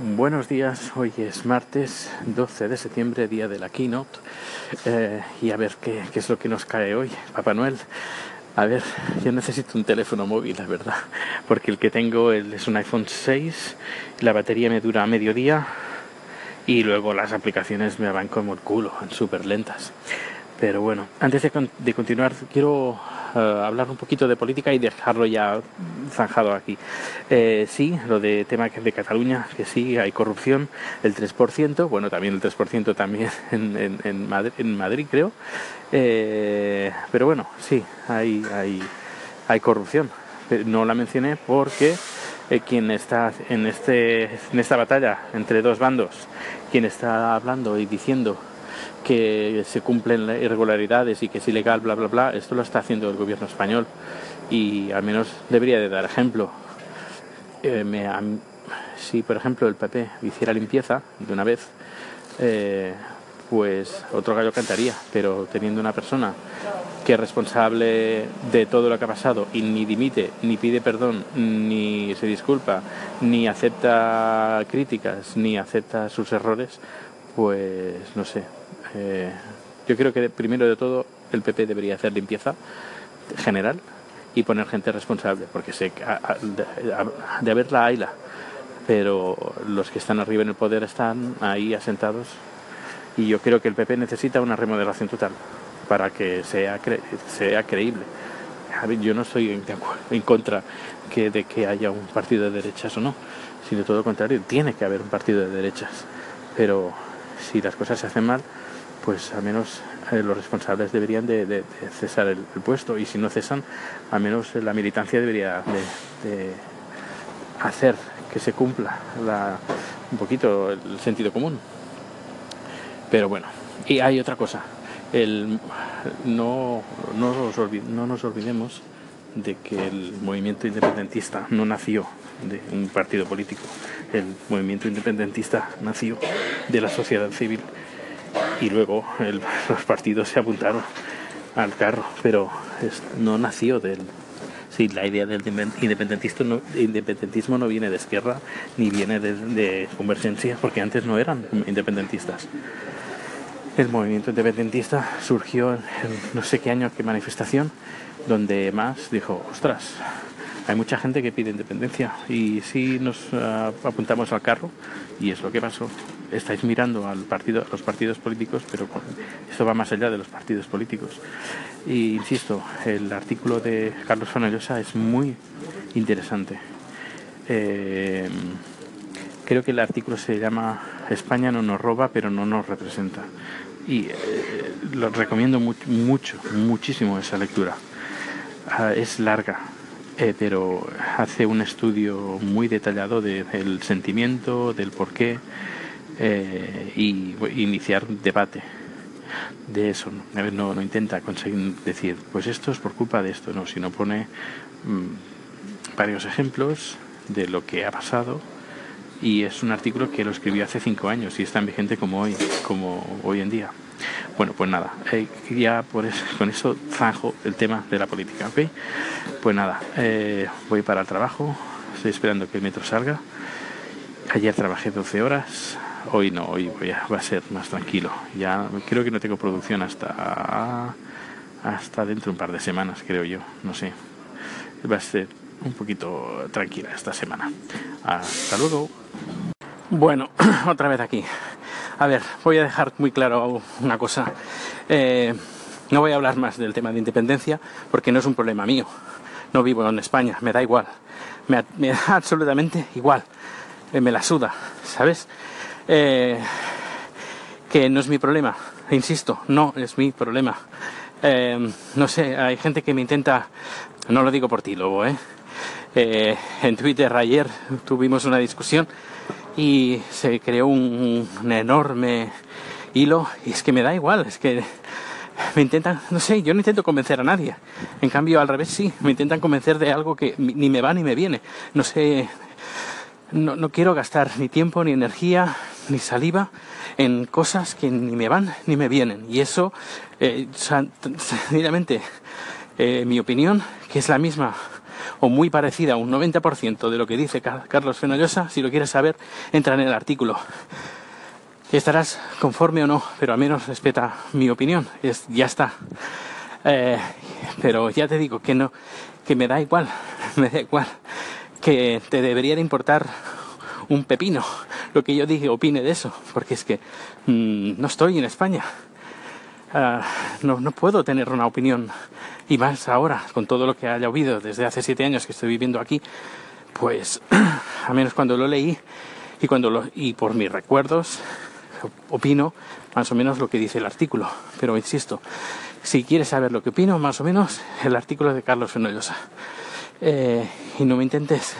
Buenos días, hoy es martes 12 de septiembre, día de la keynote, eh, y a ver qué, es lo que nos cae hoy, Papá Noel. A ver, yo necesito un teléfono móvil, la verdad, porque el que tengo es un iPhone 6, la batería me dura medio día y luego las aplicaciones me van como el culo, súper lentas. Pero bueno, antes de continuar, quiero uh, hablar un poquito de política y dejarlo ya zanjado aquí. Eh, sí, lo de tema de Cataluña, que sí, hay corrupción, el 3%, bueno, también el 3% también en, en, Madrid, en Madrid, creo. Eh, pero bueno, sí, hay, hay, hay corrupción. No la mencioné porque eh, quien está en, este, en esta batalla entre dos bandos, quien está hablando y diciendo que se cumplen irregularidades y que es ilegal, bla, bla, bla, esto lo está haciendo el gobierno español. Y al menos debería de dar ejemplo. Eh, me, a, si, por ejemplo, el PP hiciera limpieza de una vez, eh, pues otro gallo cantaría, pero teniendo una persona que es responsable de todo lo que ha pasado y ni dimite, ni pide perdón, ni se disculpa, ni acepta críticas, ni acepta sus errores, pues no sé, eh, yo creo que primero de todo el PP debería hacer limpieza general y poner gente responsable, porque sé que de, de haberla hayla, pero los que están arriba en el poder están ahí asentados y yo creo que el PP necesita una remodelación total para que sea, cre sea creíble. Yo no estoy en, en contra que, de que haya un partido de derechas o no, sino todo lo contrario, tiene que haber un partido de derechas, pero si las cosas se hacen mal, pues al menos eh, los responsables deberían de, cesar el, puesto. Y si no cesan, al menos la militancia debería de, hacer que se cumpla la, un poquito el sentido común. Pero bueno, y hay otra cosa, el, no, no nos olvidemos de que el movimiento independentista no nació de un partido político, el movimiento independentista nació de la sociedad civil y luego los partidos se apuntaron al carro, pero no nació del... Sí, la idea del independentismo no, independentismo no viene de izquierda ni viene de, convergencia, porque antes no eran independentistas. El movimiento independentista surgió en no sé qué año, qué manifestación, donde más dijo, ostras, hay mucha gente que pide independencia y si nos uh, apuntamos al carro y es lo que pasó. Estáis mirando al partido a los partidos políticos pero esto va más allá de los partidos políticos. Y insisto el artículo de Carlos Fonellosa es muy interesante. Eh, creo que el artículo se llama España no nos roba pero no nos representa y eh, lo recomiendo mucho, mucho muchísimo esa lectura. Uh, es larga eh, pero hace un estudio muy detallado de, del sentimiento, del porqué eh, y iniciar debate de eso. ¿no? No, intenta conseguir decir, pues esto es por culpa de esto, no, sino pone mmm, varios ejemplos de lo que ha pasado y es un artículo que lo escribió hace cinco años y es tan vigente como hoy, como hoy en día. Bueno, pues nada, eh, ya por eso, con eso zanjo el tema de la política, ¿ok? Pues nada, eh, voy para el trabajo, estoy esperando que el metro salga. Ayer trabajé 12 horas, hoy no, hoy voy a, va a ser más tranquilo. Ya creo que no tengo producción hasta hasta dentro de un par de semanas, creo yo, no sé. Va a ser un poquito tranquila esta semana. Hasta luego. Bueno, otra vez aquí. A ver, voy a dejar muy claro una cosa. Eh, no voy a hablar más del tema de independencia porque no es un problema mío. No vivo en España, me da igual. Me, da absolutamente igual. Eh, me la suda, ¿sabes? Eh, que no es mi problema. Insisto, no es mi problema. No sé, hay gente que me intenta... No lo digo por ti, Lobo. Eh, en Twitter ayer tuvimos una discusión y se creó un, enorme hilo y es que me da igual, es que me intentan, no sé, yo no intento convencer a nadie. En cambio, al revés sí, me intentan convencer de algo que ni me va ni me viene. No sé, no, no quiero gastar ni tiempo, ni energía, ni saliva en cosas que ni me van ni me vienen. Y eso, eh, sencillamente, eh, mi opinión, que es la misma o muy parecida, un 90% de lo que dice Carlos Fenollosa. Si lo quieres saber, entra en el artículo. Estarás conforme o no, pero al menos respeta mi opinión. Es, ya está. Eh, pero ya te digo que no, que me da igual, me da igual, que te debería de importar un pepino lo que yo dije, opine de eso, porque es que mm, no estoy en España. Ah, no, no puedo tener una opinión, y más ahora, con todo lo que haya oído desde hace siete años que estoy viviendo aquí, pues a menos cuando lo leí y, cuando lo, y por mis recuerdos, opino más o menos lo que dice el artículo. Pero insisto, si quieres saber lo que opino, más o menos, el artículo de Carlos Fenollosa. Eh, y no me intentes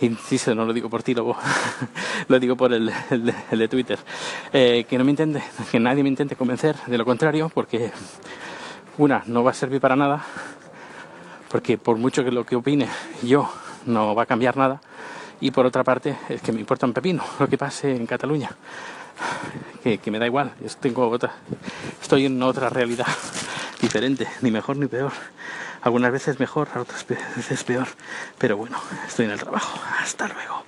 insisto, no lo digo por ti, lo, lo digo por el, de, Twitter, eh, que no me intente, que nadie me intente convencer de lo contrario, porque una, no va a servir para nada, porque por mucho que lo que opine yo no va a cambiar nada, y por otra parte, es que me importa un pepino lo que pase en Cataluña, que, me da igual, tengo otra, estoy en otra realidad diferente, ni mejor ni peor. Algunas veces mejor, otras veces peor. Pero bueno, estoy en el trabajo. Hasta luego.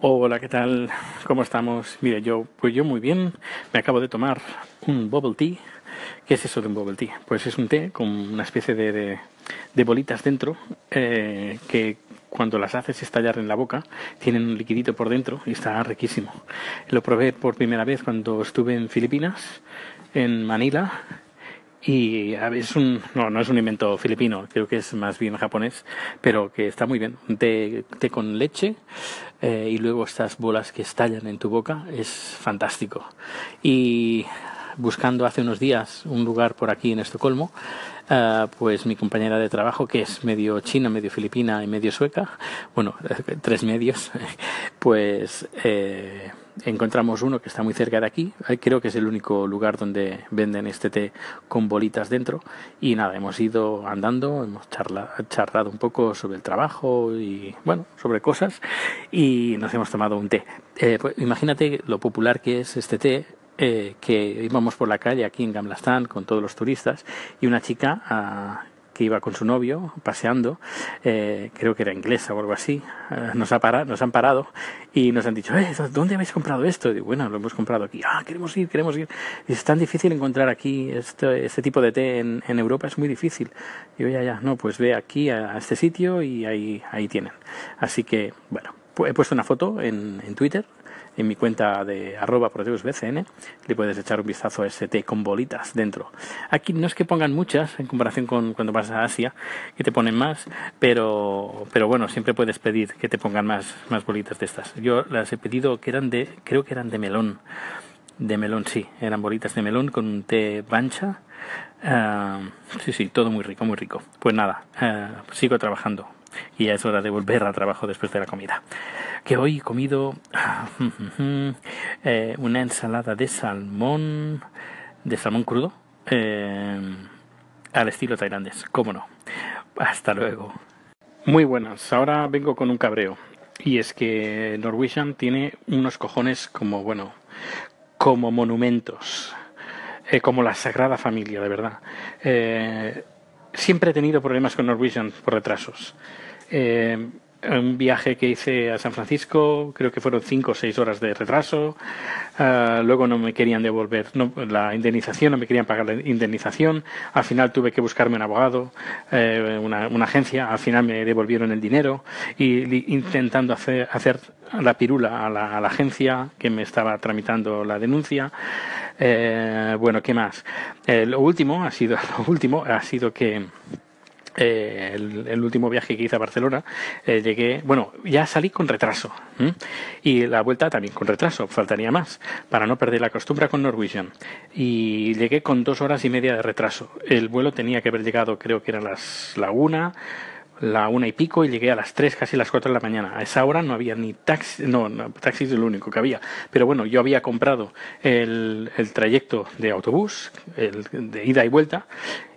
Hola, ¿qué tal? ¿Cómo estamos? Mire, yo, pues yo muy bien. Me acabo de tomar un bubble tea. ¿Qué es eso de un bubble tea? Pues es un té con una especie de, de, bolitas dentro eh, que cuando las haces estallar en la boca tienen un liquidito por dentro y está riquísimo. Lo probé por primera vez cuando estuve en Filipinas, en Manila, y es un, no, no es un invento filipino, creo que es más bien japonés, pero que está muy bien. Té, té con leche eh, y luego estas bolas que estallan en tu boca, es fantástico. Y buscando hace unos días un lugar por aquí en Estocolmo, uh, pues mi compañera de trabajo, que es medio china, medio filipina y medio sueca, bueno, tres medios, pues eh, encontramos uno que está muy cerca de aquí, creo que es el único lugar donde venden este té con bolitas dentro y nada, hemos ido andando, hemos charlado un poco sobre el trabajo y bueno, sobre cosas y nos hemos tomado un té. Eh, pues, imagínate lo popular que es este té eh, que íbamos por la calle aquí en Gamlastan con todos los turistas y una chica ah, que iba con su novio paseando, eh, creo que era inglesa o algo así, eh, nos, ha parado, nos han parado y nos han dicho, eh, ¿dónde habéis comprado esto? Y bueno, lo hemos comprado aquí. Ah, queremos ir, queremos ir. Es tan difícil encontrar aquí este, este tipo de té en, Europa, es muy difícil. Y yo, ya, ya, no, pues ve aquí a, este sitio y ahí, ahí tienen. Así que, bueno, he puesto una foto en, en Twitter en mi cuenta de arroba BCN, le puedes echar un vistazo a ese té con bolitas dentro. Aquí no es que pongan muchas en comparación con cuando vas a Asia, que te ponen más, pero, pero bueno, siempre puedes pedir que te pongan más, más bolitas de estas. Yo las he pedido que eran de, creo que eran de melón. De melón, sí, eran bolitas de melón con un té bancha. Ah, sí, sí, todo muy rico, muy rico. Pues nada, ah, sigo trabajando y ya es hora de volver al trabajo después de la comida. Que hoy he comido eh, una ensalada de salmón, de salmón crudo, eh, al estilo tailandés, cómo no. Hasta luego. Muy buenas, ahora vengo con un cabreo. Y es que Norwegian tiene unos cojones como, bueno, como monumentos. Eh, como la Sagrada Familia, de verdad. Siempre he tenido problemas con Norwegian por retrasos. Eh, un viaje que hice a San Francisco, creo que fueron cinco o seis horas de retraso. Ah, luego no me querían devolver la indemnización, no me querían pagar la indemnización. Al final tuve que buscarme un abogado, eh, una, agencia. Al final me devolvieron el dinero y intentando hacer, hacer la pirula a la, agencia que me estaba tramitando la denuncia. Eh, bueno, ¿qué más? lo último ha sido lo último ha sido que eh, el, último viaje que hice a Barcelona, eh, llegué, bueno, ya salí con retraso. Y la vuelta también con retraso, faltaría más, para no perder la costumbre con Norwegian. Y llegué con dos horas y media de retraso. El vuelo tenía que haber llegado, creo que eran las la una la una y pico y llegué a las tres, casi las cuatro de la mañana. A esa hora no había ni taxi, no, no taxi es lo único que había. Pero bueno, yo había comprado el, trayecto de autobús, el de ida y vuelta,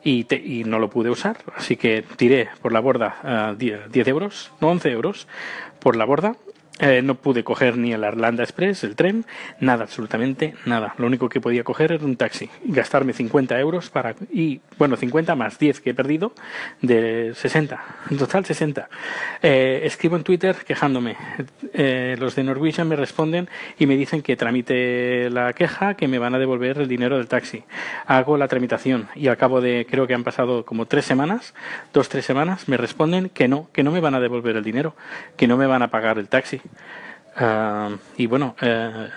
y, y no lo pude usar. Así que tiré por la borda uh, 10, 10 euros, no 11 euros, por la borda Eh, no pude coger ni el Arlanda Express, el tren, nada, absolutamente nada. Lo único que podía coger era un taxi, gastarme 50 euros para, y bueno, 50 más 10 que he perdido, de 60, en total 60. Eh, escribo en Twitter quejándome. Eh, los de Norwegian me responden y me dicen que tramite la queja, que me van a devolver el dinero del taxi. Hago la tramitación y al cabo de, creo que han pasado como tres semanas, dos, tres semanas, me responden que no, que no me van a devolver el dinero, que no me van a pagar el taxi. Ah, y bueno, eh,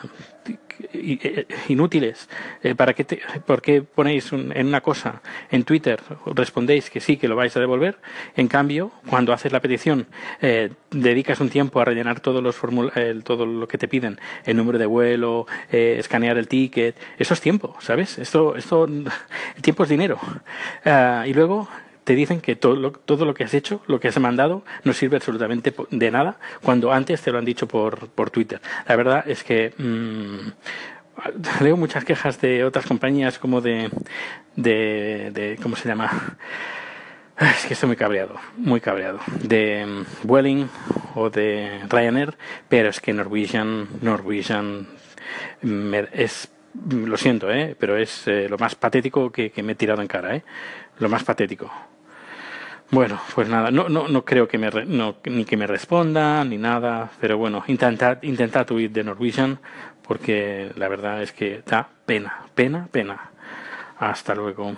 eh, inútiles. Eh, ¿Para qué ¿Por qué ponéis en una cosa en Twitter, respondéis que sí, que lo vais a devolver? En cambio, cuando haces la petición, dedicas un tiempo a rellenar todos los todo lo que te piden, el número de vuelo, escanear el ticket. Eso es tiempo, ¿sabes? Esto, esto, el tiempo es dinero. Ah, y luego te dicen que todo lo, todo lo que has hecho, lo que has mandado, no sirve absolutamente de nada cuando antes te lo han dicho por, por Twitter. La verdad es que mm, leo muchas quejas de otras compañías como de, de, ¿cómo se llama? Es que estoy muy cabreado, muy cabreado. De mm, Welling o de Ryanair, pero es que Norwegian, Norwegian es, lo siento, ¿eh? pero es eh, lo más patético que, me he tirado en cara, ¿eh? lo más patético. Bueno, pues nada, no, no, no creo que me no, ni que me responda ni nada, pero bueno, intentad, intentad huir de Norwegian porque la verdad es que da pena, pena, pena. Hasta luego.